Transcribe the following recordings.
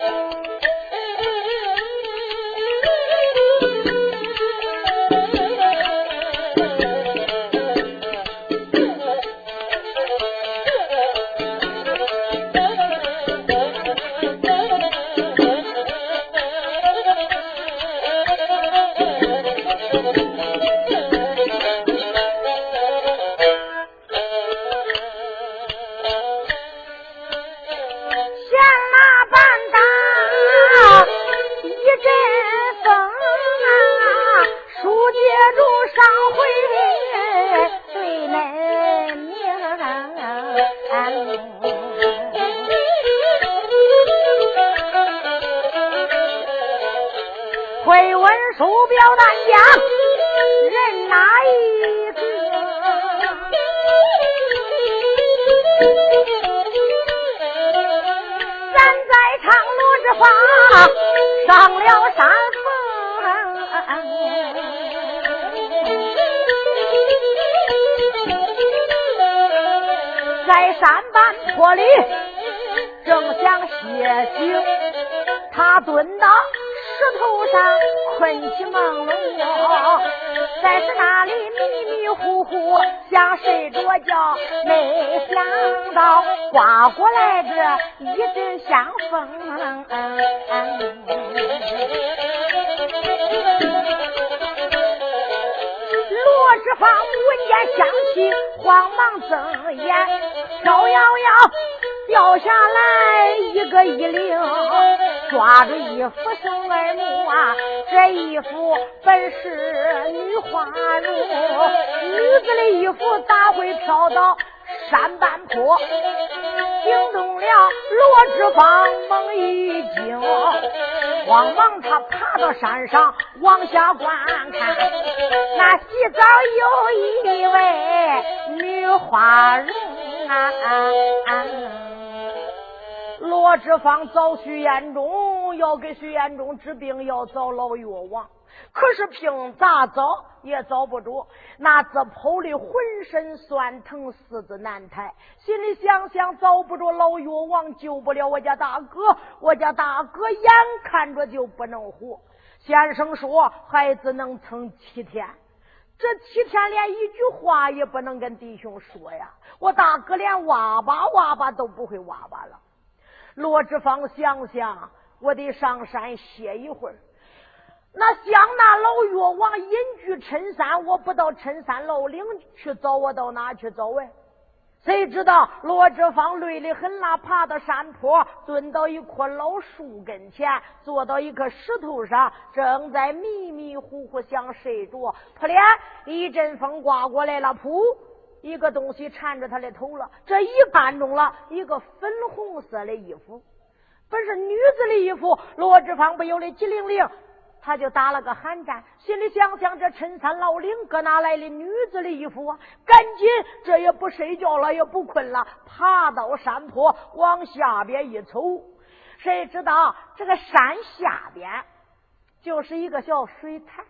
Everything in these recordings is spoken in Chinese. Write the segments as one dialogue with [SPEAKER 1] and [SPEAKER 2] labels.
[SPEAKER 1] Thank you. 想起，慌忙睁眼，飘摇摇掉下来一个衣领，抓住衣服送耳目啊，这衣服本是女花容，女子的衣服咋会飘到？山半坡惊动了罗志芳，猛一惊，慌忙他爬到山上往下观看，那洗澡有一位女花容啊！罗志芳找徐延忠，要给徐延忠治病，要找老药王，可是凭咋找也找不着。那自剖的浑身酸疼，四肢难抬，心里想想找不着老药王，救不了我家大哥，我家大哥眼看着就不能活。先生说：“孩子能撑七天，这七天连一句话也不能跟弟兄说呀！我大哥连哇吧哇吧都不会哇吧了。”罗志芳想想，我得上山歇一会儿。那想那老药王隐居陈山，我不到陈山老岭去找，我到哪去找哎？谁知道罗志芳累得很啦，爬到山坡，蹲到一棵老树跟前，坐到一颗石头上，正在迷迷糊糊想睡着。扑脸，一阵风刮过来了，噗，一个东西缠着他的头了。这一看中了一个粉红色的衣服，本是女子的衣服。罗志芳不由得机灵灵。他就打了个寒战，心里想想：这陈山老岭搁哪来的女子的衣服啊？赶紧，这也不睡觉了，也不困了，爬到山坡往下边一瞅，谁知道这个山下边就是一个小水潭，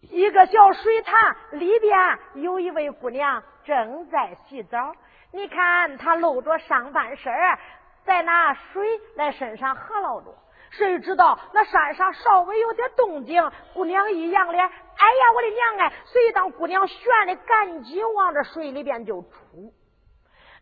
[SPEAKER 1] 一个小水潭里边有一位姑娘正在洗澡。你看她露着上半身，在那水在身上合捞着。谁知道那山上稍微有点动静，姑娘一扬脸，哎呀，我的娘哎！随当姑娘悬的赶紧往这水里边就出，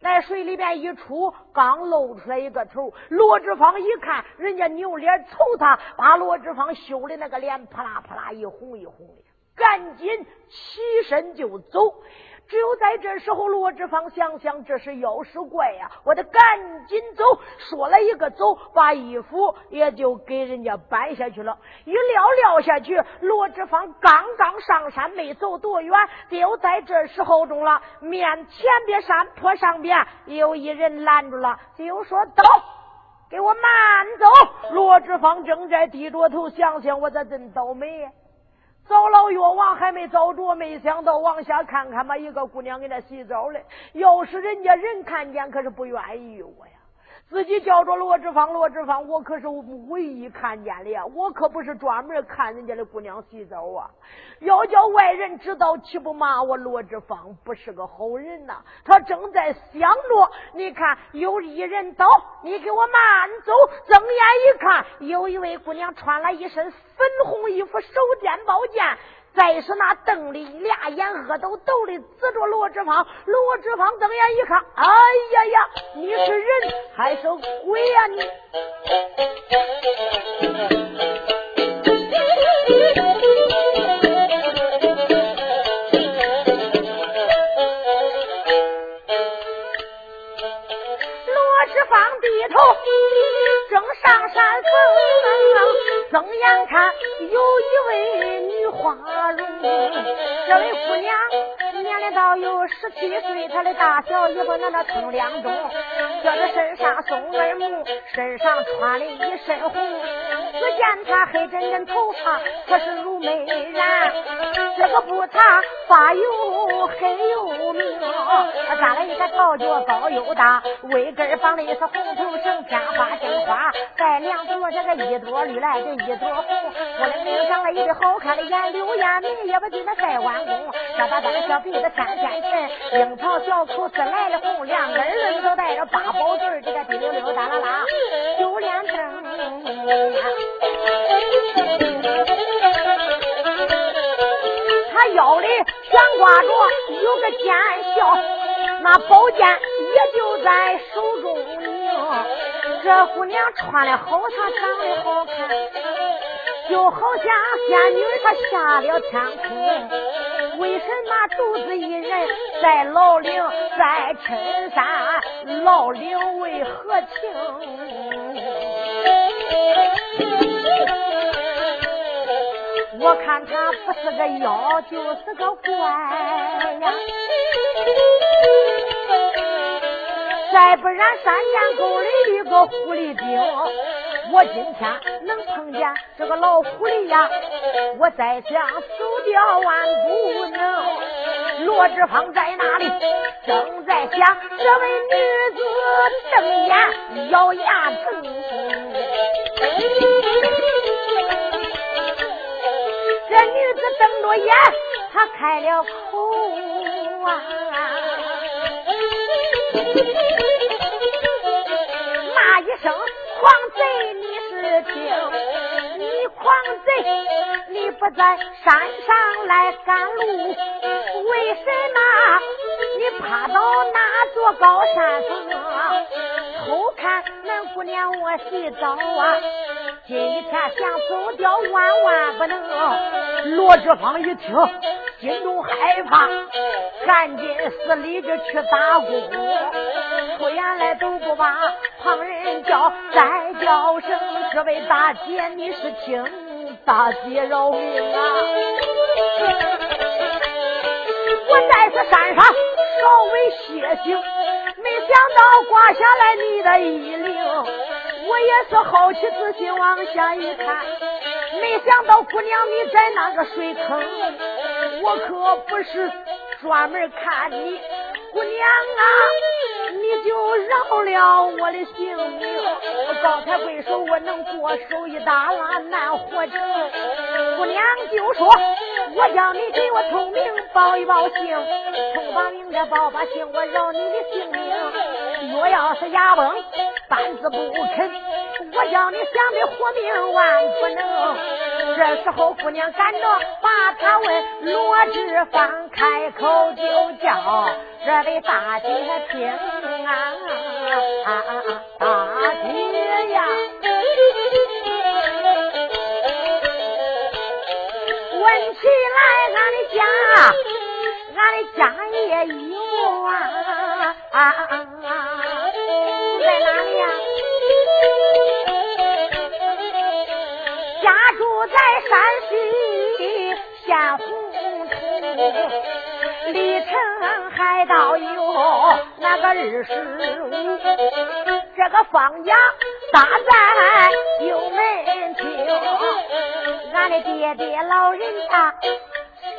[SPEAKER 1] 那水里边一出，刚露出来一个头，罗志芳一看，人家扭脸瞅他，把罗志芳羞的那个脸扑啦扑啦一红一红的，赶紧起身就走。只有在这时候，罗志芳想想这是妖是怪呀，我得赶紧走。说了一个走，把衣服也就给人家搬下去了。一撂撂下去，罗志芳刚刚上山，没走多远，就在这时候中了。面前边山坡上边有一人拦住了，就说：“走，给我慢走。”罗志芳正在低着头想想，我咋真倒霉。找老药王还没找着，没想到往下看看吧，一个姑娘给那洗澡嘞。要是人家人看见，可是不愿意我呀。自己叫着罗志芳，罗志芳，我可是唯一看见的呀！我可不是专门看人家的姑娘洗澡啊！要叫外人知道，岂不骂我罗志芳不是个好人呐？他正在想着，你看有一人到，你给我慢走。睁眼一看，有一位姑娘穿了一身粉红衣服，手掂宝剑。再是那瞪的俩眼恶抖抖的指着罗志芳，罗志芳瞪眼一看，哎呀呀，你是人还是鬼呀你？罗志芳低头正上山峰，睁眼看有一位女花容。这位姑娘年龄到有十七岁，她的大小衣服那那通两中，叫这身上松耳目，身上穿的一身红。只见她黑真真头发，可是如美髯，这个不擦发又黑又明，扎了一个桃脚高又大，尾根绑的是红头绳，天花金花，带两朵这个一朵绿来的一朵红，我的命长了一对好看的眼，柳眼眉也不比那盖弯弓，小大大的小鼻子天天沉，樱桃小口是来的红，两根儿都带着八宝坠，这个滴溜溜哒啦啦，九连灯。他腰里悬挂着有个尖鞘，那宝剑也就在手中拧。这姑娘穿的好，她长得好看，就好像仙女她下了天空。为什么独自一人在老岭在深山？老岭为何情？我看他不是个妖，就是个怪呀！再不然山涧沟里一个狐狸精，我今天能碰见这个老狐狸呀，我再想走掉万不能。罗志芳在那里正在想，这位女子瞪眼咬牙疼。这女子瞪着眼，她开了口啊！骂一声狂贼，你是听？你狂贼，你不在山上来赶路，为什么你爬到那座高山峰偷看那姑娘我洗澡啊？今天想走掉，万万不能。罗志芳一听，心中害怕，赶紧死里就去打工。出言来都不把旁人叫，再叫声这位大姐，你是听？大姐饶命啊！我在这山上稍微歇息，没想到刮下来你的衣领。我也是好奇仔细往下一看，没想到姑娘你在那个水坑，我可不是专门看你，姑娘啊，你就饶了我的性命。高抬贵手，我能过手一打拉难活成。姑娘就说，我叫你给我通名报一报姓，通把名的报把姓，我饶你的性命。若要是哑崩。半子不肯，我叫你想的活命万不能。这时候姑娘赶着把他问，罗志芳开口就叫这位大姐听啊，大姐呀，问起来俺的家，俺的家也有啊。在在山西县洪土，离城还道有那个二十五。这个方家大寨有门厅，俺的爹爹老人家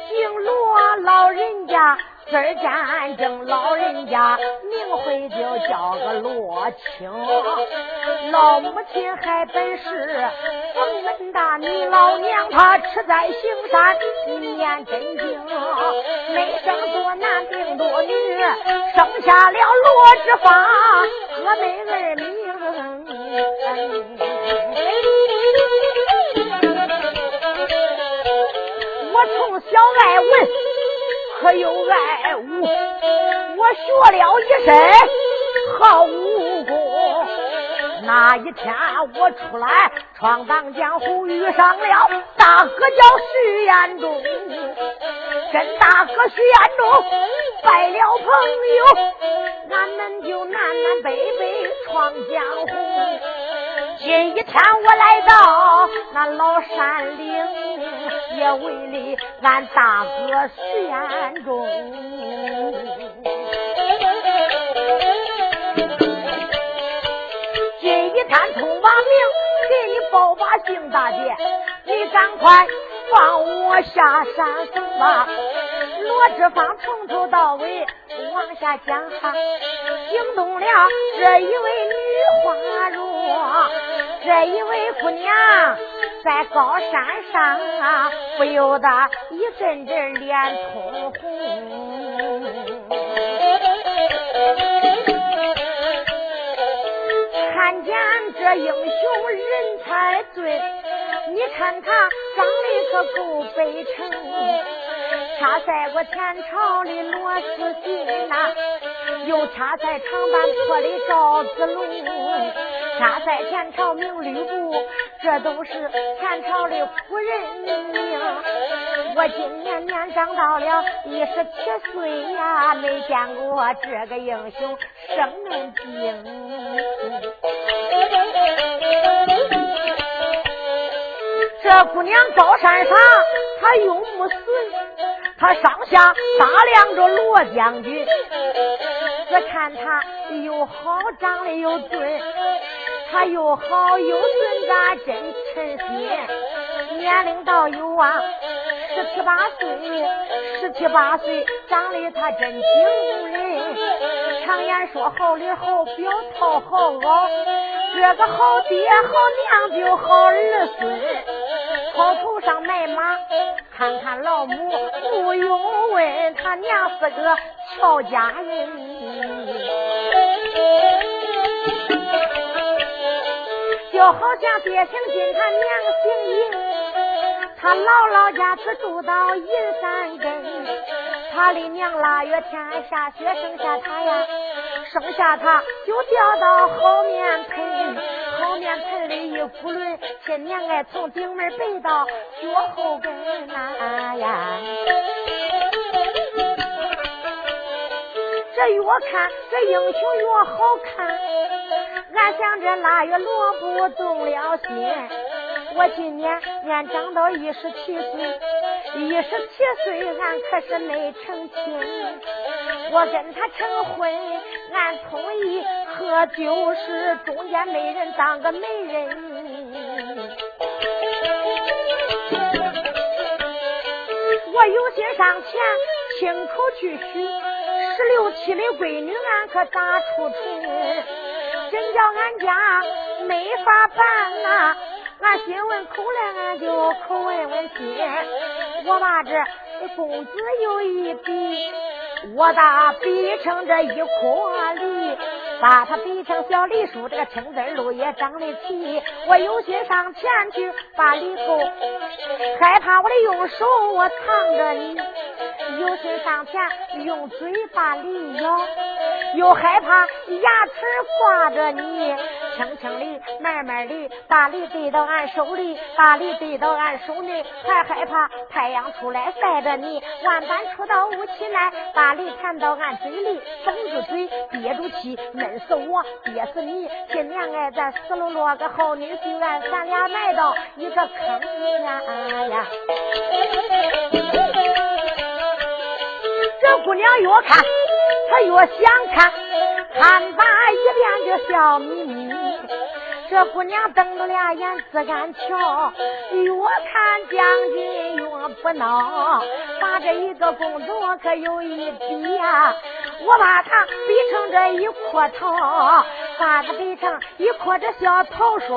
[SPEAKER 1] 姓罗，老人家字儿战争，老人家名讳就叫个罗青。老母亲还本是冯门大女，老娘她吃在行山念真经，没生多男病多女，生下了罗之发和妹儿名。我从小爱文，可有爱武，我学了一身好武功。那一天我出来闯荡江湖，遇上了大哥叫徐延忠，跟大哥徐延忠拜了朋友，俺们就南南北北闯江湖。今一天我来到那老山岭。也为了俺大哥徐延忠，今一天通把名给你报把姓大姐，你赶快放我下山走吧。罗志芳从头到尾往下讲哈，惊动了这一位女花容，这一位姑娘。在高山上啊，不由得一阵阵脸通红。看见这英雄人才俊，你看他长得可够悲诚，恰赛过前朝的罗斯金呐，又恰赛长坂坡的赵子龙。他在前朝名吕布，这都是前朝的夫人名。我今年年长到了一十七岁呀，没见过这个英雄生嫩精。这姑娘高山上，她用木笋，她上下打量着罗将军。只看他又好，长得又俊。他又好又俊，咋真称心？年龄倒有啊，十七八岁，十七八岁，长得他真惊人。常言说好里好表，讨好袄，这个好爹好娘就好儿孙。草头上卖马，看看老母，不用问，他娘是个俏佳人。就好像爹姓金，他娘姓银，他姥姥家是住到银山根，他的娘腊月天下雪生下他呀，生下他就掉到后面盆，后面盆里一扑轮，亲娘哎从顶门背到脚后跟呐呀，这越看这英雄越好看。俺想着腊月萝卜动了心，我今年年长到一十七岁，一十七岁俺可是没成亲，我跟他成婚，俺同意喝酒时中间没人当个媒人，我有心上前亲口去许，十六七的闺女俺可咋出春？真叫俺家没法办呐！俺心问口来，俺就口问问心。我把这公子有一笔，我把比成这一颗梨，把它比成小梨树，这个青枝路也长得齐。我有心上前去把梨扣，害怕我的用手我藏着你。有心上前用嘴把梨咬，又害怕牙齿挂着你，轻轻的、慢慢的把梨递到俺手里，把梨递到俺手里，还害怕太阳出来晒着你，万般出到屋起来，把梨弹到俺嘴里，封住嘴，憋住气，闷死我，憋死你。今年哎，咱死了落个好女婿，俺咱俩埋到一个坑里呀。娘越看，她越想看，看罢一遍就笑眯眯。这姑娘瞪着俩眼自敢瞧，越看将军越不孬，把这一个公主可有一比呀，我把她比成这一阔桃，把她比成一阔这小桃水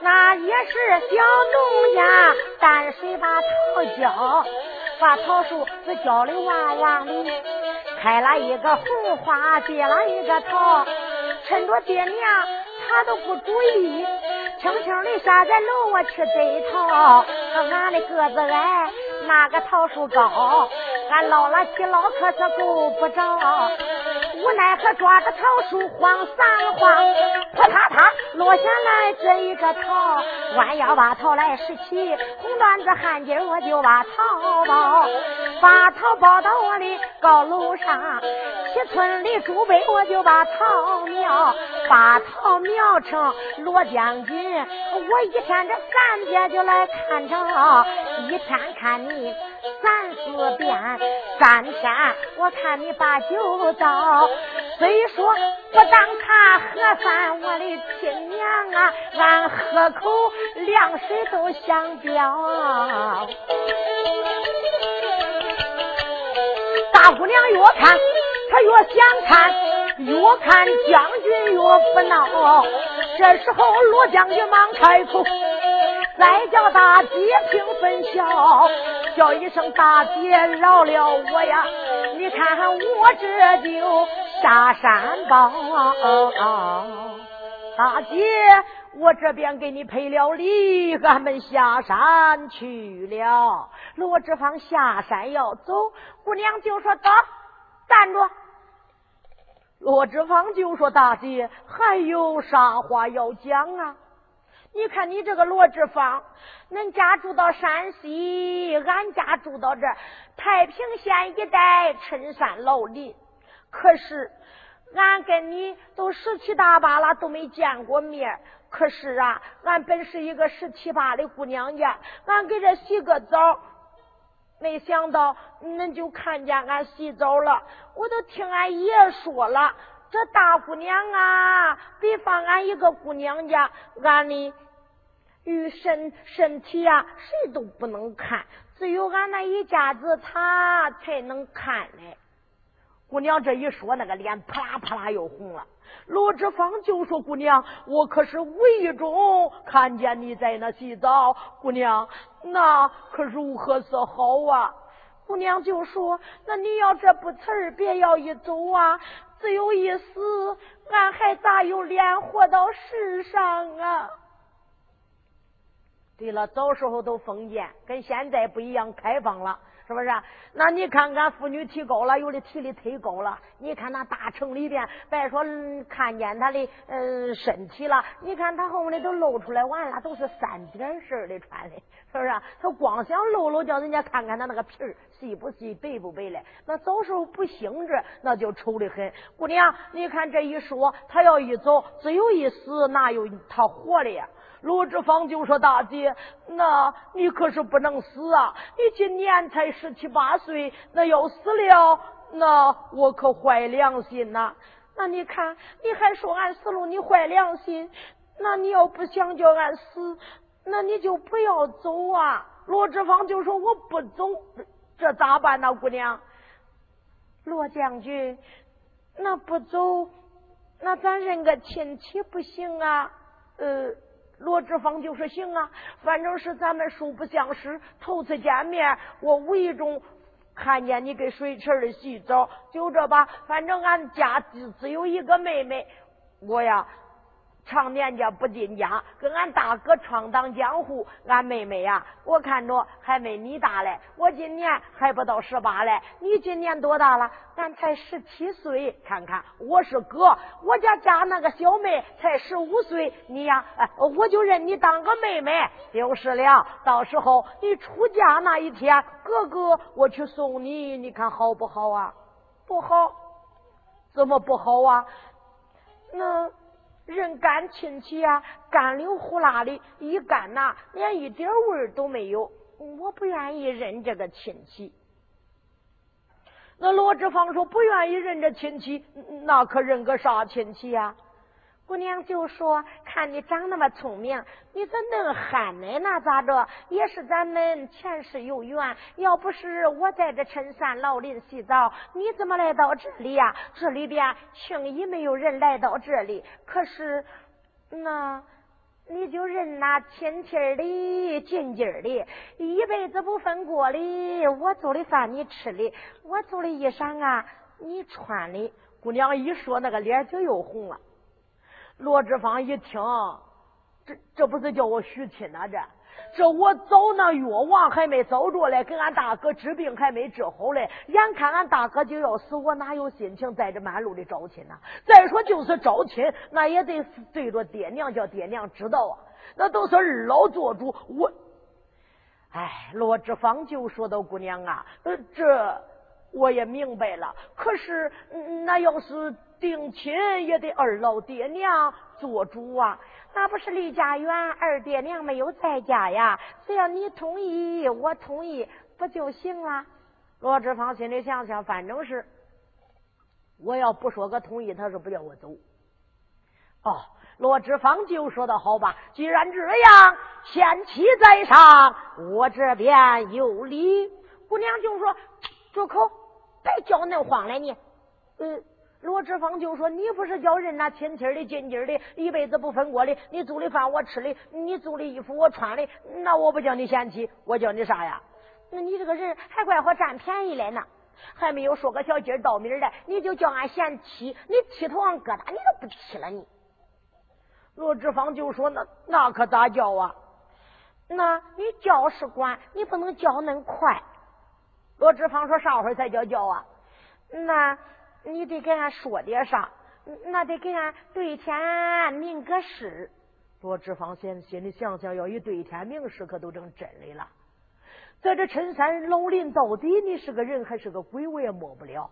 [SPEAKER 1] 那也是小农家淡水把桃浇，把桃树是浇的旺旺的，开了一个红花，结了一个桃，趁着爹娘他都不注意，轻轻的下在楼我去摘桃。俺的个子矮，那个桃树高，俺老了起捞可是够不着。无奈何抓着桃树晃三晃，扑嗒嗒落下来这一个桃，弯腰把桃来拾起，红缎子汗巾我就把桃包，把桃包到我的高楼上，七村里朱北我就把桃苗，把桃苗成罗将军，我一天这三遍就来看着，一天看你。三四遍，三天我看你把酒倒。虽说不当他喝饭，我的亲娘啊，俺喝口凉水都想飙。大姑娘越看她越想看，越看将军越不闹。这时候罗将军忙开口。再叫大姐听分晓，叫一声大姐饶了我呀！你看看我这就下山报。大姐，我这边给你赔了礼，俺们下山去了。罗志芳下山要走，姑娘就说：“走，站住！”罗志芳就说：“大姐，还有啥话要讲啊？”你看你这个罗志芳，恁家住到山西，俺家住到这太平县一带深山老林。可是俺跟你都十七大八了，都没见过面。可是啊，俺本是一个十七八的姑娘家，俺给这洗个澡，没想到恁就看见俺洗澡了。我都听俺爷说了。这大姑娘啊，比方俺一个姑娘家，俺的与身身体啊，谁都不能看，只有俺那一家子他才能看嘞。姑娘这一说，那个脸啪啦啪啦又红了。罗志芳就说：“姑娘，我可是无意中看见你在那洗澡，姑娘那可如何是好啊？”姑娘就说：“那你要这不词儿，别要一走啊。”只有一死，俺还咋有脸活到世上啊？对了，早时候都封建，跟现在不一样，开放了。是不是？那你看看妇女提高了，有的提的忒高了。你看那大城里边，别说看见他的嗯身体了，你看他后面的都露出来完了，都是三点式的穿的，是不是？他光想露露，叫人家看看他那个皮儿细不细，白不白嘞。那早时候不兴致，那就丑的很。姑娘，你看这一说，他要一走，只有一死，哪有他活的呀？罗志芳就说：“大姐，那你可是不能死啊！你今年才十七八岁，那要死了，那我可坏良心呐！那你看，你还说俺死了，你坏良心？那你要不想叫俺死，那你就不要走啊！”罗志芳就说：“我不走，这咋办呢，姑娘？”罗将军，那不走，那咱认个亲戚不行啊？呃。罗志芳就说：“行啊，反正是咱们素不相识，头次见面，我无意中看见你给水池里洗澡，就这吧。反正俺家只只有一个妹妹，我呀。”常年家不进家，跟俺大哥闯荡江湖。俺妹妹呀，我看着还没你大嘞。我今年还不到十八嘞，你今年多大了？俺才十七岁。看看，我是哥，我家家那个小妹才十五岁。你呀，我就认你当个妹妹就是了。到时候你出嫁那一天，哥哥我去送你，你看好不好啊？不好，怎么不好啊？那。认干亲戚啊，干溜呼啦的，一干呐，连一点味儿都没有。我不愿意认这个亲戚。那罗志芳说不愿意认这亲戚，那可认个啥亲戚呀？姑娘就说：“看你长那么聪明，你怎能憨呢？那咋着？也是咱们前世有缘。要不是我在这深山老林洗澡，你怎么来到这里呀？这里边轻易没有人来到这里。可是，那你就认那亲亲的、近近的，一辈子不分过的。我做的饭你吃的，我做的衣裳啊你穿的。”
[SPEAKER 2] 姑娘一说，那个脸就又红了。罗志芳一听，这这不是叫我许亲呐？这这我找那药王还没找着嘞，给俺大哥治病还没治好嘞。眼看俺大哥就要死，我哪有心情在这满路的找亲呢？再说就是找亲，那也得对着爹娘叫爹娘知道啊。那都是二老做主，我哎，罗志芳就说到姑娘啊，呃，这我也明白了。可是那要是……定亲也得二老爹娘做主啊，
[SPEAKER 1] 那不是离家远，二爹娘没有在家呀。只要你同意，我同意，不就行了？
[SPEAKER 2] 罗志芳心里想想，反正是我要不说个同意，他是不叫我走。哦，罗志芳就说的好吧，既然这样，贤妻在上，我这边有礼。
[SPEAKER 1] 姑娘就说：“住口，别叫恁慌了你。”嗯。罗志芳就说：“你不是叫人那亲亲的、近近的，一辈子不分过的。你做的饭我吃的，你做的衣服我穿的，那我不叫你嫌弃，我叫你啥呀？那你这个人还怪我占便宜来呢，还没有说个小鸡儿道米的，你就叫俺嫌弃，你剃头上疙瘩你都不剃了你。”
[SPEAKER 2] 罗志芳就说：“那那可咋叫啊？
[SPEAKER 1] 那你叫是管，你不能叫恁快。”
[SPEAKER 2] 罗志芳说：“啥会儿才叫叫啊？
[SPEAKER 1] 那。”你得给俺说点啥，那得给俺对天明个誓。
[SPEAKER 2] 罗志芳心心里想想，要一对天明誓，可都成真的了。在这深山老林，到底你是个人还是个鬼，我也摸不了。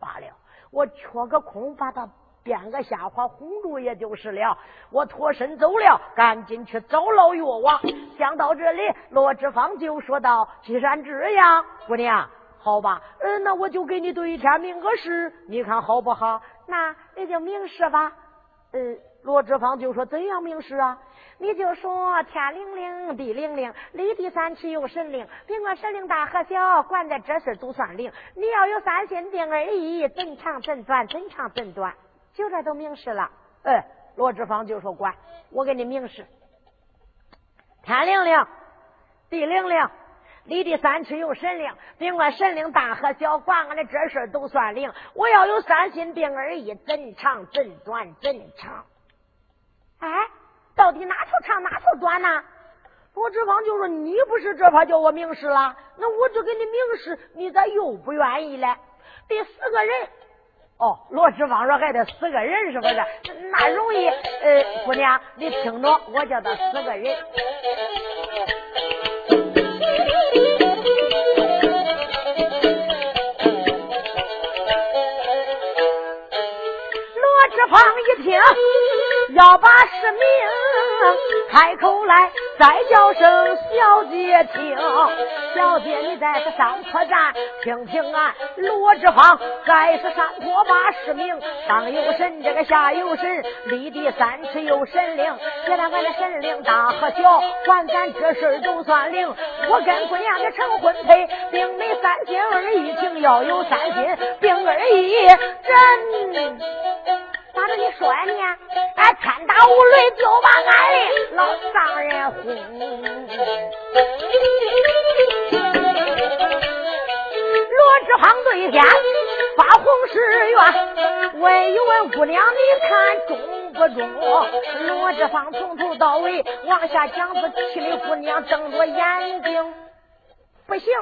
[SPEAKER 2] 罢了，我缺个空，把他编个瞎话哄住，也就是了。我脱身走了，赶紧去找老药王。想到这里，罗志芳就说道：“既然这样，姑娘。”好吧，嗯，那我就给你对天明个事，你看好不好？
[SPEAKER 1] 那你就明示吧。
[SPEAKER 2] 嗯，罗志芳就说怎样明示啊？
[SPEAKER 1] 你就说天灵灵，地灵灵，立地三尺有神灵，别管神灵大和小，管在这事都算灵。你要有三心定二意，怎长怎短，怎长怎短，就这都明示了。
[SPEAKER 2] 哎，罗志芳就说管，我给你明示，天灵灵，地灵灵。立地三尺有神灵，甭管神灵大和小，管俺的这事都算灵。我要有三心病二意，怎长怎短怎长。
[SPEAKER 1] 哎，到底哪处长哪处短呢？
[SPEAKER 2] 罗志芳就说：“你不是这怕叫我明示了？那我就给你明示，你咋又不愿意了？得四个人。”哦，罗志芳说：“还得四个人，是不是？那容易。呃，姑娘，你听着，我叫他四个人。”听要把实名开口来，再叫声小姐听。小姐你在这上坡站听听啊，罗志芳该是山坡把实名，上有神，这个下有神，立地三尺有神灵。别看俺的神灵大和小，管咱这事都算灵。我跟姑娘的成婚配，并没三心二意情，要有三心并二意真。
[SPEAKER 1] 咋着你说呀你？俺天打五雷就把俺的老丈人轰。罗志芳对天发红誓愿，问一问姑娘，你看中不中？罗志芳从头到尾往下讲，子气的姑娘瞪着眼睛，不行，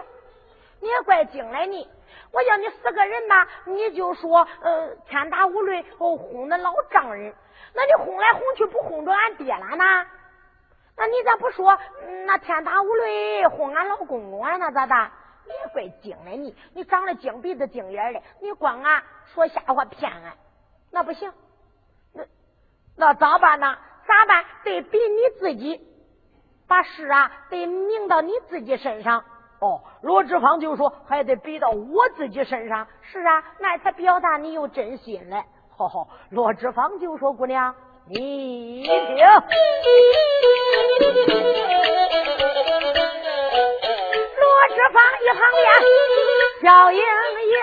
[SPEAKER 1] 你也怪精来你。我叫你死个人吧，你就说呃天打五雷轰那老丈人，那你轰来轰去不轰着俺爹了呢？那你咋不说那天打五雷轰俺老公公啊？那咋的？你也怪精的你，你长得精鼻子精眼的，你光啊说瞎话骗俺，那不行，那那咋办呢？咋办？得比你自己把事啊得明到你自己身上。
[SPEAKER 2] 哦，罗志芳就说还得比到我自己身上，
[SPEAKER 1] 是啊，那才表达你有真心嘞。
[SPEAKER 2] 哈哈，罗志芳就说姑娘，你听。罗志芳一旁边笑盈盈，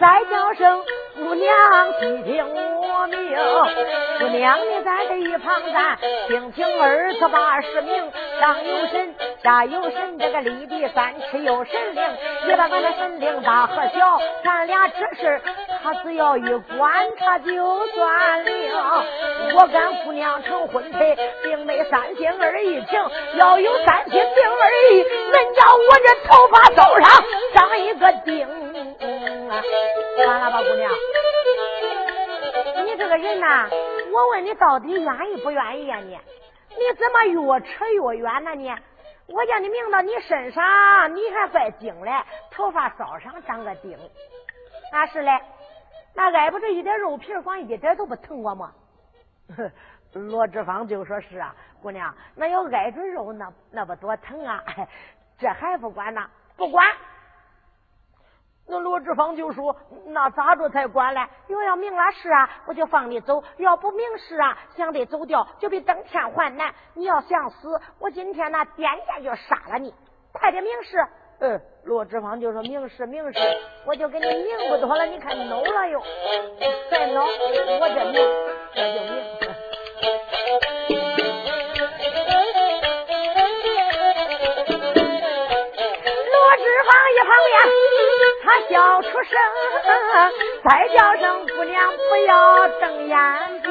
[SPEAKER 2] 再叫声姑娘细听我。命，姑娘你在这一旁站，听听儿子把使命，上有神，下有神，这个立地三尺有神灵，你把俺的神灵大和小，咱俩这事他只要一管，他就算灵。我跟姑娘成婚配，并没三心二意情，要有三心并二意，人家我这头发头上长一个钉。嗯完了吧，姑娘。你这个人呐，我问你到底愿意不愿意呀？你你怎么越扯越远呢？你我叫你明到你身上，你还怪精嘞，头发梢上长个钉，那是嘞，那挨不着一点肉皮，光一点都不疼我吗？罗志芳就说是啊，姑娘，那要挨着肉，那那不多疼啊？这还不管呢？不管。那罗志芳就说：“那咋着才管嘞？我要明了事啊，我就放你走；要不明事啊，想得走掉，就比登天还难。你要想死，我今天那点下就杀了你。快点明事。”嗯，罗志芳就说明事明事，我就给你明不妥了。你看恼了又，再恼我这明，这就明。罗志芳一旁边。他叫出声，再叫声姑娘不要睁眼睛，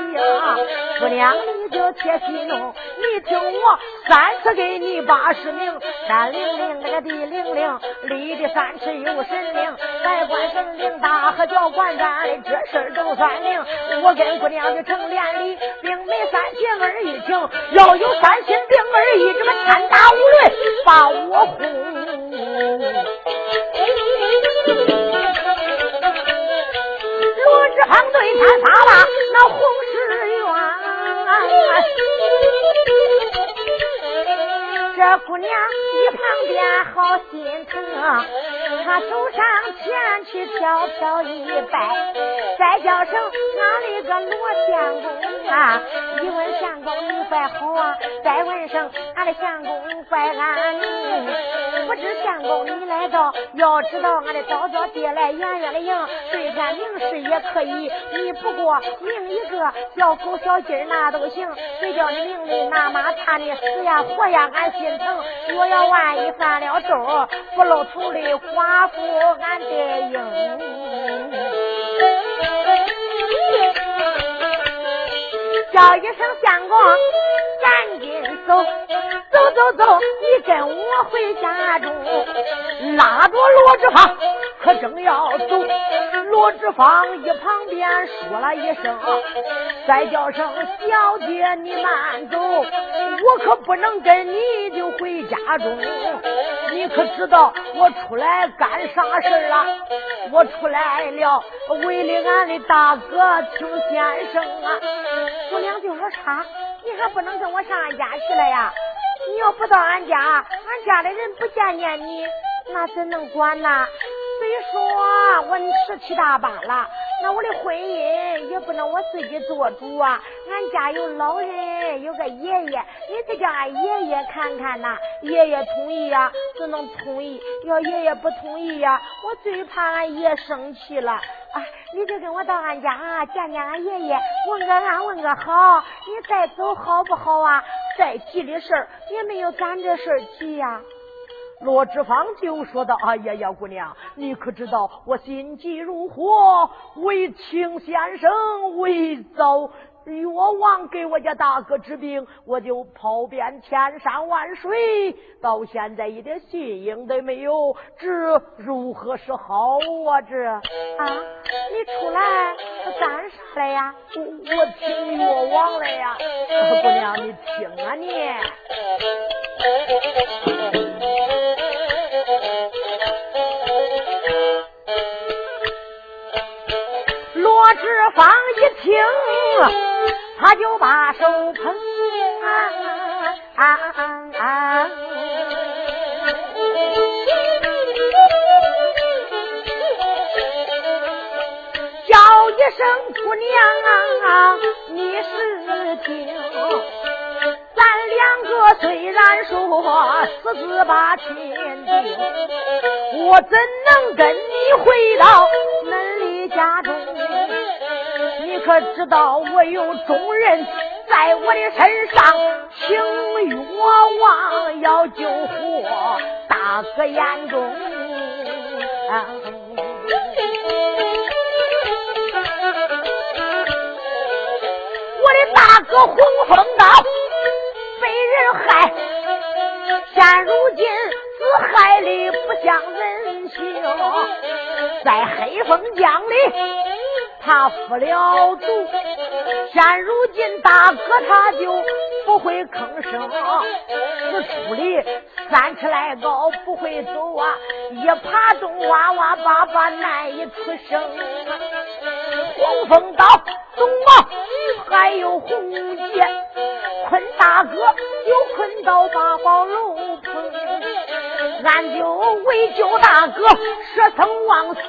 [SPEAKER 2] 姑娘你就且息怒，你听我三次给你八十名，山灵灵那个地灵灵，立的三尺有神灵，来管神灵大和叫管咱这事儿都算灵。我跟姑娘就成连理，并没三心二意情，要有三心并二意，这个天打五雷把我轰。罗志芳对天发了那红誓愿，这姑娘一旁边好心疼，他走上前去飘飘一拜，再叫声俺那个罗相公啊，一问相公你怪好啊，再问声俺的相公怪安宁。不知相公你来到，要知道俺的早早爹来远远的迎，对天明示也可以。你不过明一个小狗小鸡那都行，谁叫你明的那妈怕你死呀活呀，俺心疼。我要万一犯了咒，不露头的寡妇俺得应。叫一声相公，赶紧走。走走走，你跟我回家中，拉着罗志芳，可正要走。罗志芳一旁边说了一声：“再叫声小姐，你慢走，我可不能跟你就回家中。你可知道我出来干啥事了？我出来了，为了俺的大哥听先生啊！”姑娘就说：“啥？你还不能跟我上俺家去了呀？”你要不到俺家，俺家的人不见见你，那怎能管呢？虽说我十七大八了，那我的婚姻也不能我自己做主啊。俺家有老人，有个爷爷，你得叫俺爷爷看看呐。爷爷同意呀，只能同意；要爷爷不同意呀，我最怕俺爷生气了。啊，你就跟我到俺家见见俺爷爷，问个安，问个好。你再走好不好啊？再急的事儿也没有咱这事儿急呀。罗志芳就说道：“哎呀呀，姑娘，你可知道我心急如火，为请先生，为早。”药王给我家大哥治病，我就跑遍千山万水，到现在一点信应都没有，这如何是好啊？这啊，你出来干啥来呀？我我听药王来呀，姑娘你听啊你。志芳一听。他就把手捧，叫一声姑娘啊。
[SPEAKER 1] 你是听。咱两个虽然说私自把亲定，我怎能跟你回到恁里家中？可知道我有重任在我的身上，请冤枉要救活大哥眼中。我的大哥洪峰高被人害，现如今自害的不像人形，在黑风江里他服了毒，现如今大哥他就不会吭声，四处里三尺来高不会走啊，一爬洞哇哇叭叭难以出声，黄风刀东毛。还有红姐坤大哥，又坤到八宝楼棚，俺就为救大哥，舍生忘死，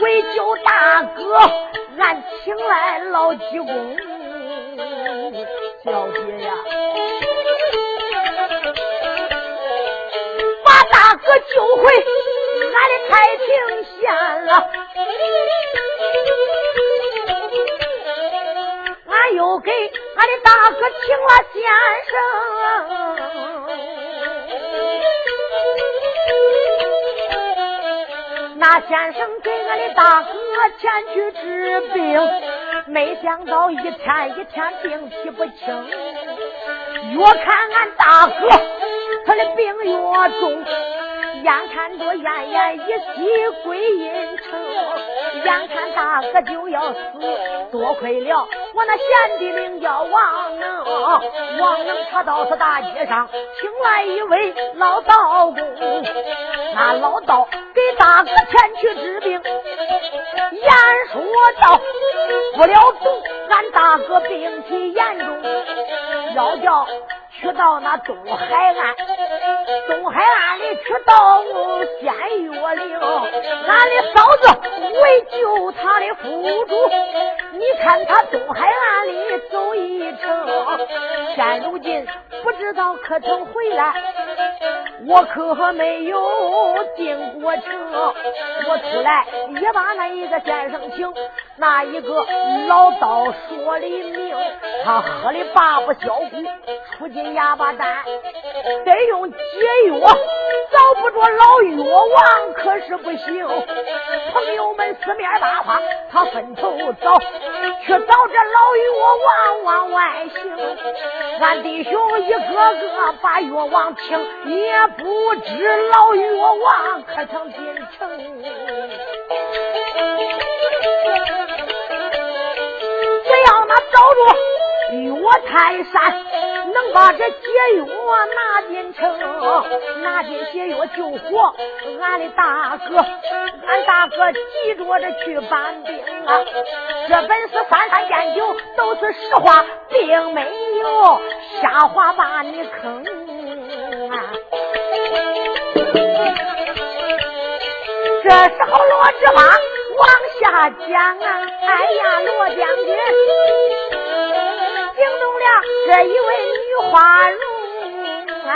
[SPEAKER 1] 为救大哥，俺请来老济公，小姐呀，把大哥救回俺的太平县了。俺又给俺的大哥请了先生，那先生给俺的大哥前去治病，没想到一天一天病体不轻，越看俺大哥他的病越重。眼看着奄奄一息归阴城，眼看大哥就要死，多亏了我那贤弟名叫王能，王能他到他大街上请来一位老道公，那老道给大哥前去治病，言说到不了毒，俺大哥病体严重，要叫。去到那东海岸，东海岸里去到仙岳岭，俺的嫂子为救他的夫主，你看他东海岸里走一程，现如今不知道可曾回来，我可没有进过城，我出来也把那一个先生请，那一个老道说的明，他喝的八不消苦，出进。哑巴蛋得用解药，找不着老药王可是不行。朋友们四面八方，他分头找，去找这老药王往外行。俺弟兄一个个把药王请，也不知老药王可曾进城。只要那找着药泰山。能把这解药拿进城，拿进解药救活俺的大哥，俺大哥急着着去搬兵啊！这本是三三见酒，都是实话，并没有瞎话把你坑啊！这时候罗志发往下讲啊，哎呀，罗将军。惊动了这一位女花容啊！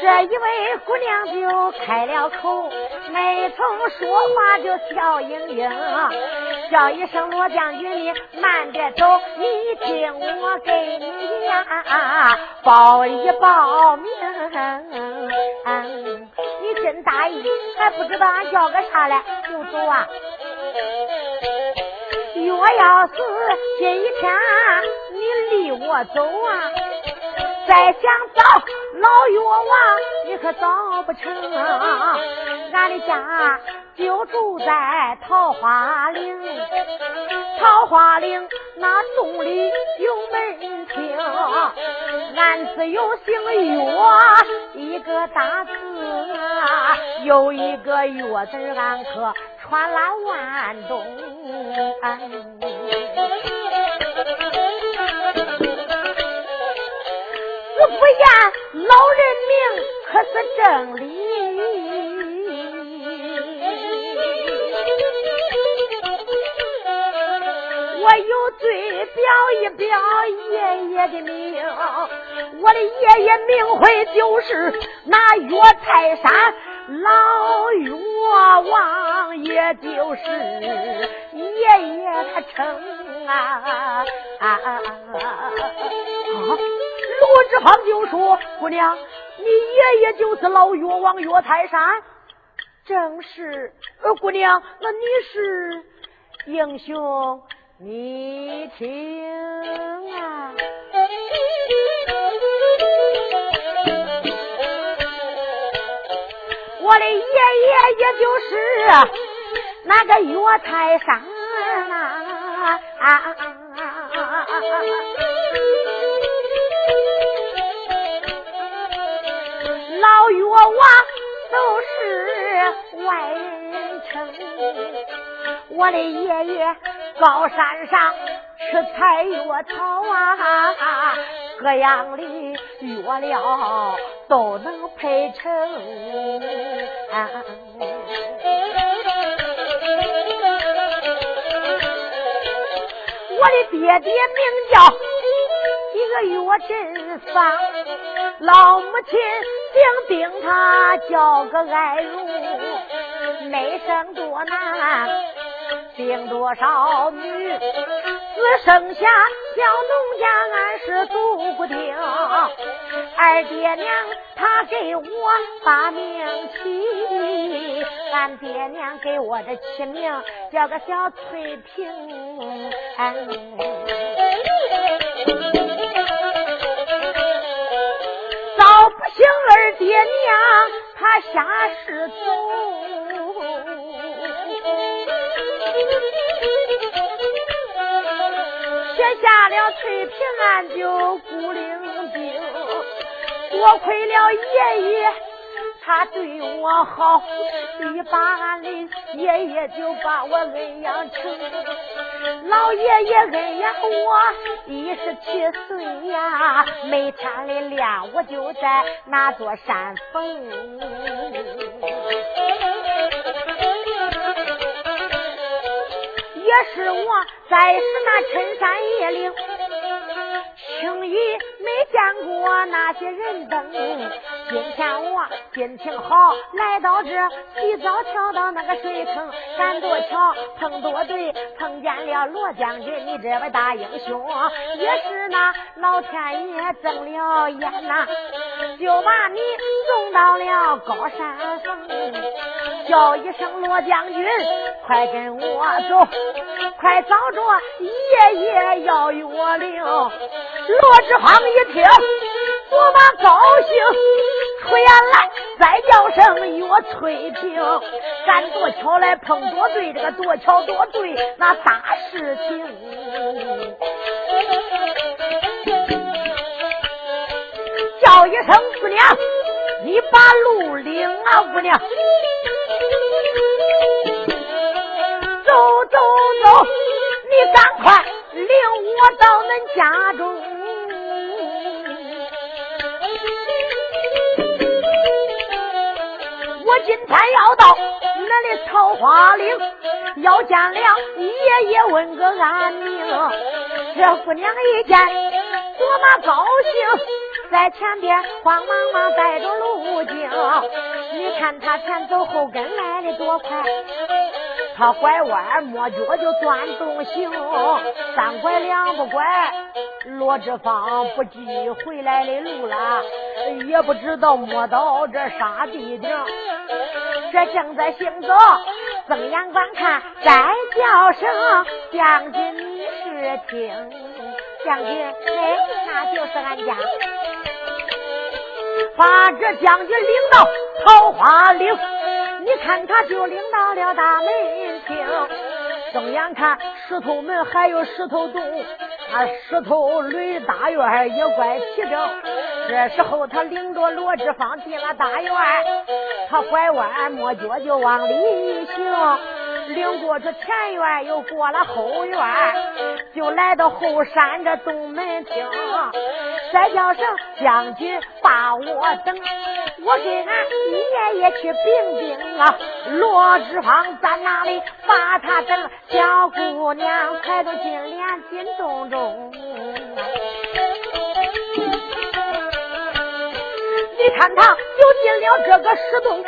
[SPEAKER 1] 这一位姑娘就开了口，没从说话就笑盈盈，叫一声罗将军，你慢点走，你听我给你呀报一报名。你真大意，还不知道俺叫个啥嘞，就走啊！若要是今天你离我走啊，再想找老药王，你可找不成。俺的家就住在桃花岭，桃花岭那洞里有门厅，俺只有姓岳一个大字，有一个岳字，俺可。传来万东，子不言老人名，可是真理。我有罪表一表爷爷的名。我的爷爷名讳就是那岳泰山老岳王，也就是爷爷他称啊。罗志芳就说：“姑娘，你爷爷就是老岳王岳泰山。”正是，呃，姑娘，那你是英雄，你听啊，我的爷爷也就是那个岳泰山啊，老岳王都是。外人称，我的爷爷高山上吃采药草啊，各样的药料都能配成。我的爹爹名叫一个岳振芳，老母亲定定他叫个爱如。没生多难，生多少女，只剩下小农家，俺是读不听。二爹娘他给我把名起，俺爹娘给我的起名叫个小翠萍。哎早不行，二爹娘他下世走。写下了翠屏，俺就孤零零。多亏了爷爷，他对我好，一把俺的爷爷就把我恩养成。老爷爷恩养我一十七岁呀，每天的练我就在那座山峰。是我，在是那深山野岭，轻易没见过那些人等。今天我心情好，来到这洗澡，跳到那个水坑，赶多桥，碰多对，碰见了罗将军，你这位大英雄，也是那老天爷睁了眼呐，就把你送到了高山峰，叫一声罗将军，快跟我走，快找着爷爷要与我领。罗志芳一听，我把高兴。出言来，再叫声岳翠萍，赶多巧来碰多对，这个多巧多对，那大事情。叫一声姑娘，你把路领啊，姑娘，走走走，你赶快领我到恁家中。我今天要到那里桃花岭，要见了爷爷问个安宁。这姑娘一见多么高兴，在前边慌忙忙带着路径。你看他前走后跟来的多快，他拐弯抹角就断动行，三拐两不拐，罗志芳不记回来的路了，也不知道摸到这啥地顶。这正在行走，正眼观看，再叫声将军，你是听？将军，哎，那就是俺家，把这将军领到桃花岭，你看他就领到了大门厅。睁眼看石头门，还有石头洞，啊，石头垒大院也怪齐整。这时候他领着罗志芳进了大院。他拐弯抹角就往里行，领过这前院，又过了后院，就来到后山这东门厅。再叫声将军把我等，我给俺爷爷去禀禀啊。罗志芳在哪里？把他等小姑娘，快到金莲金洞中。你看他就进了这个石洞，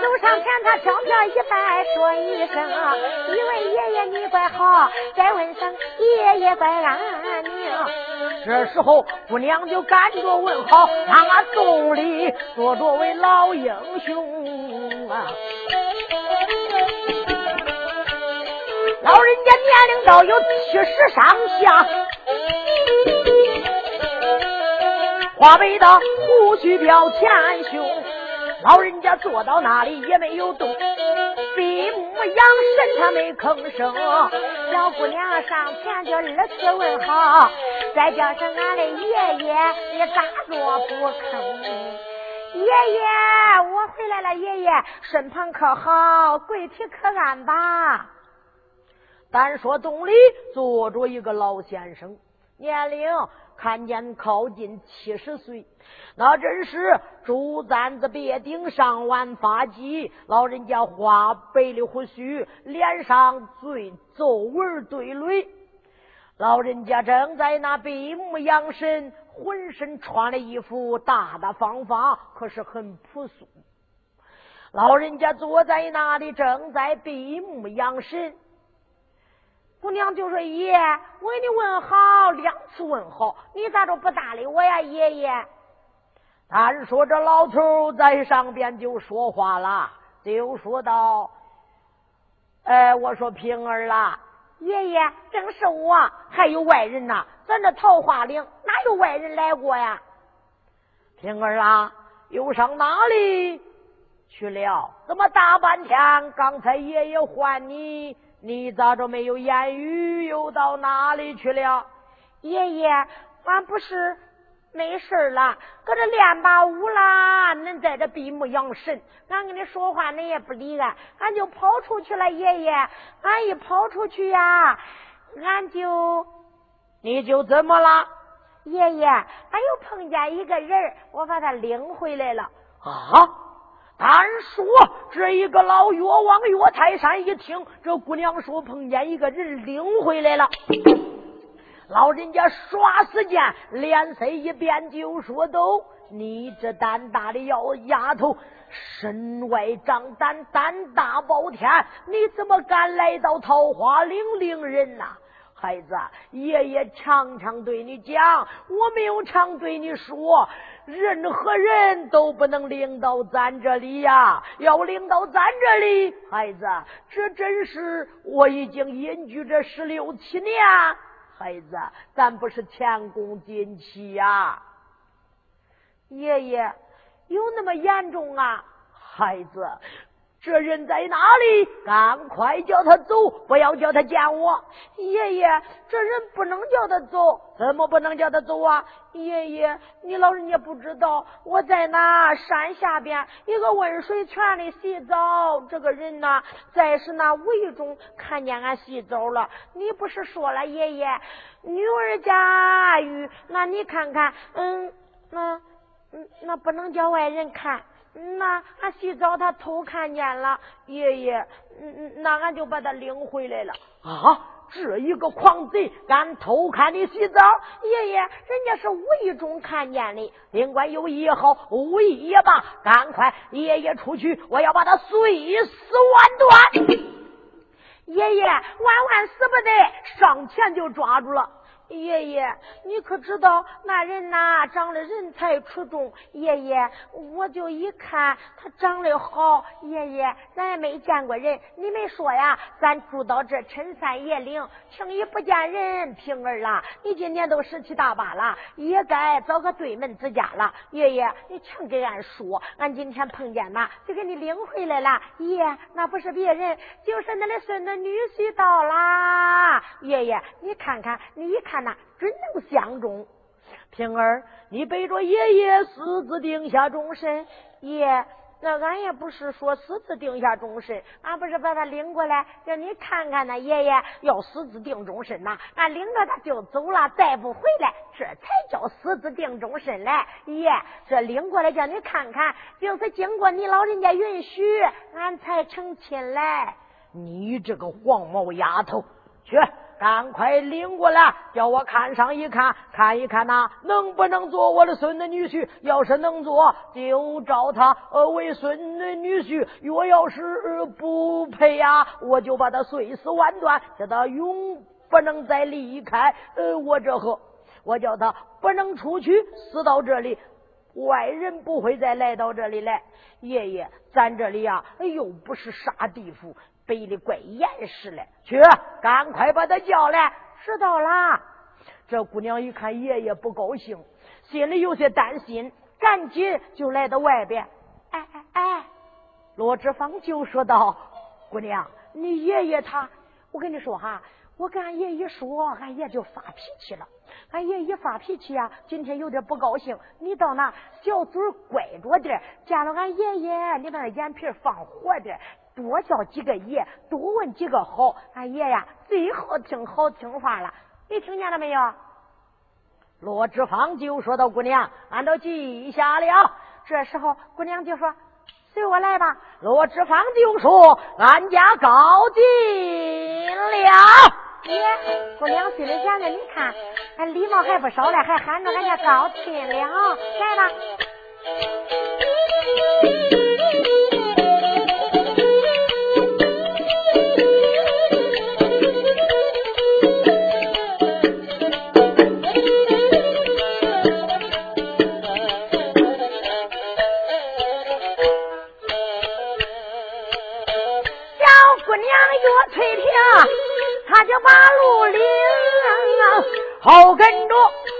[SPEAKER 1] 走上前他悄悄一拜，说一声：“一位爷爷你怪好。”再问声：“爷爷怪安宁。”这时候姑娘就赶着问好，让俺洞里坐着位老英雄啊！老人家年龄到有七十上下。花白的胡须飘前胸，老人家坐到那里也没有动，闭目养神，他没吭声。小姑娘上前就二次问好，再叫声俺的爷爷，你咋做不吭？爷爷，我回来了，爷爷身旁可好？跪体可安吧？单说洞里坐着一个老先生，年龄。看见靠近七十岁，那真是竹簪子别顶上万发髻，老人家花白的胡须，脸上最皱纹堆垒。老人家正在那闭目养神，浑身穿了一副大大方方，可是很朴素。老人家坐在那里，正在闭目养神。姑娘就说：“爷，我给你问好，两次问好，你咋都不搭理我呀，爷爷？”俺说这老头在上边就说话了，就说道：“哎，我说平儿啦，爷爷正是我，还有外人呐。咱这桃花岭哪有外人来过呀？平儿啊，又上哪里去了？怎么大半天？刚才爷爷唤你。”你咋着没有言语？又到哪里去了？爷爷，俺不是没事了，搁这练把舞啦。恁在这闭目养神，俺跟你说话，恁也不理俺，俺就跑出去了。爷爷，俺一跑出去呀，俺就你就怎么了？爷爷，俺又碰见一个人，我把他领回来了。啊！单说这一个老岳王岳泰山一听，这姑娘说碰见一个人领回来了，老人家耍时间，脸色一变，就说：“都你这胆大的要丫头，身外长胆，胆大包天，你怎么敢来到桃花岭领人呐？”孩子，爷爷常常对你讲，我没有常对你说。任何人都不能领到咱这里呀！要领到咱这里，孩子，这真是我已经隐居这十六七年，孩子，咱不是前功尽弃呀！爷爷，有那么严重啊？孩子。这人在哪里？赶快叫他走，不要叫他见我。爷爷，这人不能叫他走，怎么不能叫他走啊？爷爷，你老人家不知道，我在那山下边一个温水泉里洗澡。这个人呢，在是那围中看见俺洗澡了。你不是说了，爷爷，女儿家玉，那你看看，嗯，那，嗯，那不能叫外人看。那俺洗澡，他偷看见了，爷爷，嗯那俺就把他领回来了。啊，这一个狂贼敢偷看你洗澡，爷爷，人家是无意中看见的，尽管有意也好，无意也罢，赶快，爷爷出去，我要把他碎尸万段。爷爷万万死不得，上前就抓住了。爷爷，你可知道那人呐长得人才出众？爷爷，我就一看他长得好。爷爷，咱也没见过人，你没说呀？咱住到这陈山野岭，轻易不见人。平儿啦，你今年都十七大八了，也该找个对门之家了。爷爷，你请给俺说，俺今天碰见嘛，就给你领回来了。爷，那不是别人，就是恁的孙子女婿到啦。爷爷，你看看，你一看。那准能相中，平儿，你背着爷爷私自定下终身，爷，那俺也不是说私自定下终身，俺不是把他领过来，叫你看看那爷爷要私自定终身呐。俺领着他就走了，再不回来，这才叫私自定终身嘞。爷，这领过来叫你看看，就是经过你老人家允许，俺才成亲嘞。
[SPEAKER 2] 你这个黄毛丫头，去！赶快领过来，叫我看上一看，看一看呐，能不能做我的孙子女婿？要是能做，就招他呃为孙子女婿；若要是不配呀，我就把他碎尸万段，叫他永不能再离开呃我这河。我叫他不能出去，死到这里，外人不会再来到这里来。爷爷，咱这里呀，又不是啥地府。背的怪严实嘞，去，赶快把他叫来。
[SPEAKER 1] 知道了。
[SPEAKER 2] 这姑娘一看爷爷不高兴，心里有些担心，赶紧就来到外边。
[SPEAKER 1] 哎哎哎，
[SPEAKER 2] 罗志芳就说道：“姑娘，你爷爷他，
[SPEAKER 1] 我跟你说哈，我跟俺爷一说，俺爷就发脾气了。俺爷一发脾气啊，今天有点不高兴。你到那小嘴乖着点，见了俺爷爷，你把那眼皮放活点。”多叫几个爷，多问几个好，俺爷呀最好听好听话了，你听见了没有？
[SPEAKER 2] 罗志芳就说到：“姑娘，俺都记下了。”
[SPEAKER 1] 这时候姑娘就说：“随我来吧。”
[SPEAKER 2] 罗志芳就说：“俺家高进了。”
[SPEAKER 1] 爷，姑娘心里想着：“你看，俺礼貌还不少嘞，还喊着俺家高进了，来吧。”八路领，后跟着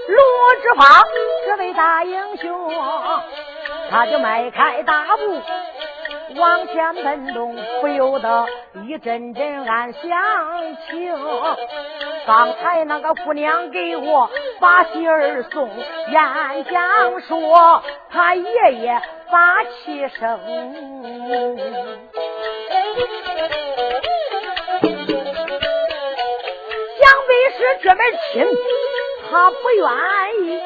[SPEAKER 1] 罗志芳这位大英雄，他就迈开大步往前奔动，不由得一阵阵暗想情。刚才那个姑娘给我把信儿送，演讲说他爷爷把气生。这门亲，他不愿意，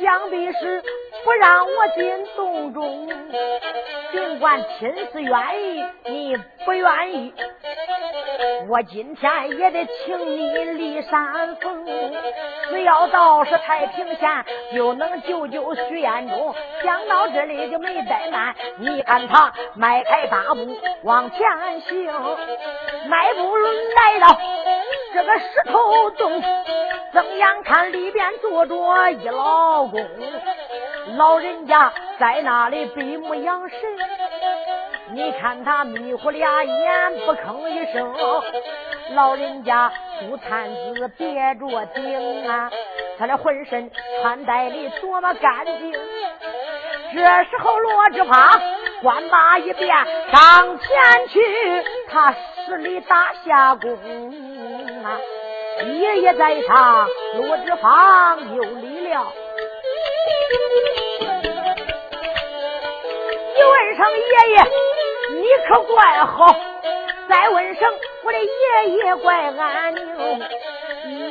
[SPEAKER 1] 想必是不让我进洞中。尽管亲是愿意，你不愿意，我今天也得请你立山峰。只要到是太平县，就能救救徐彦中。想到这里就没怠慢，你看他迈开大步往前行，迈步轮来到。这个石头洞，睁眼看里边坐着一老公，老人家在那里闭目养神。你看他迷糊俩眼，不吭一声。老人家朱灿子别着顶啊，他的浑身穿戴的多么干净。这时候罗志发官马一变，上前去，他施礼打下躬。爷爷在上，罗志芳有礼了。一问声爷爷，你可怪好；再问声我的爷爷怪安宁。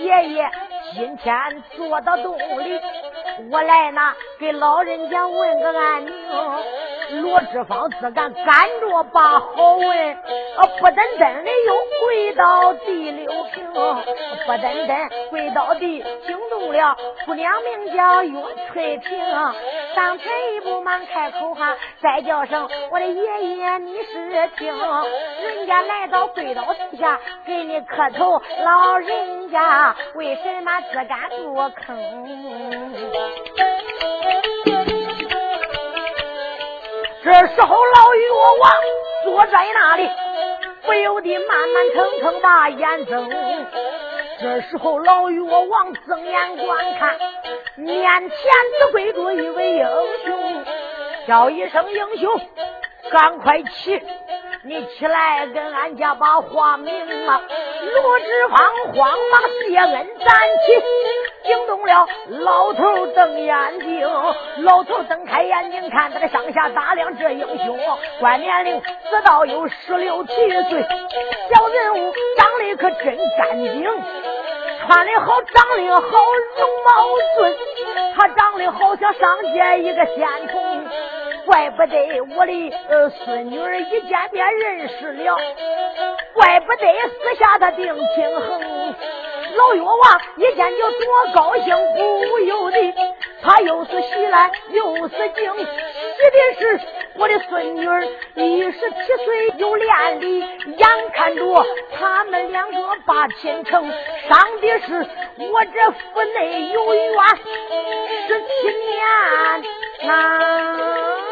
[SPEAKER 1] 爷爷今天坐到洞里，我来拿给老人家问个安宁。罗志芳自敢赶着把好问，啊，不等等的又跪到地六平，不等等跪到地惊动了姑娘，名叫岳翠萍。上前一步忙开口哈，再叫声我的爷爷你是听，人家来到跪到地下给你磕头，老人。家为什么自敢做坑？这时候，老岳王坐在那里，不由得慢慢腾腾把眼睁。这时候，老岳王睁眼观看，面前只跪着一位英雄，叫一声英雄，赶快起，你起来跟俺家把话明啊！罗志芳慌忙谢恩站起。惊动了老头瞪眼睛。老头睁开眼睛看这个上下打量这英雄，观年龄只到有十六七岁，小人物长得可真干净，穿的好，长得好，容貌俊，他长得好像上街一个仙童。怪不得我的呃孙女儿一见便认识了，怪不得私下他定亲衡。老岳王一见就多高兴，不由得他又是喜来又是惊，喜的是我的孙女儿一十七岁有连理，眼看着他们两个把亲成，伤的是我这府内有冤十七年呐。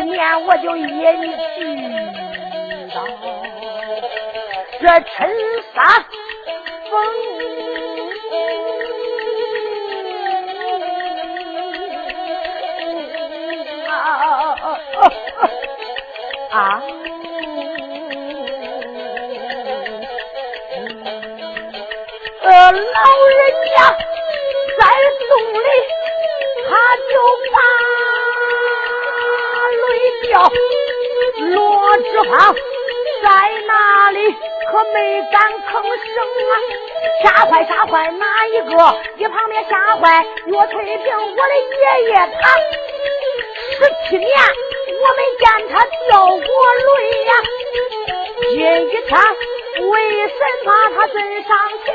[SPEAKER 1] 十年我就引去到这陈三丰啊！呃，老人家在洞里，他就把。叫罗志芳在哪里？可没敢吭声啊！吓坏吓坏哪一个？一旁边吓坏岳翠萍，我的爷爷他十七年我没见他掉过泪呀。今一天为什么他真伤情？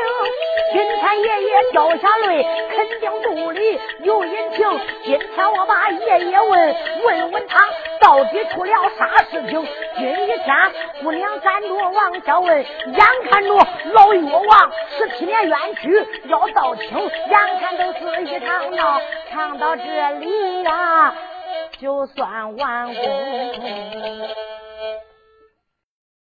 [SPEAKER 1] 今天爷爷掉下泪，肯定肚里有隐情。今天我把爷爷问问问他，到底出了啥事情？今一天姑娘站着往下问，眼看着老岳王十七年冤屈要到清，眼看都是一场闹，唱到这里呀，就算完工。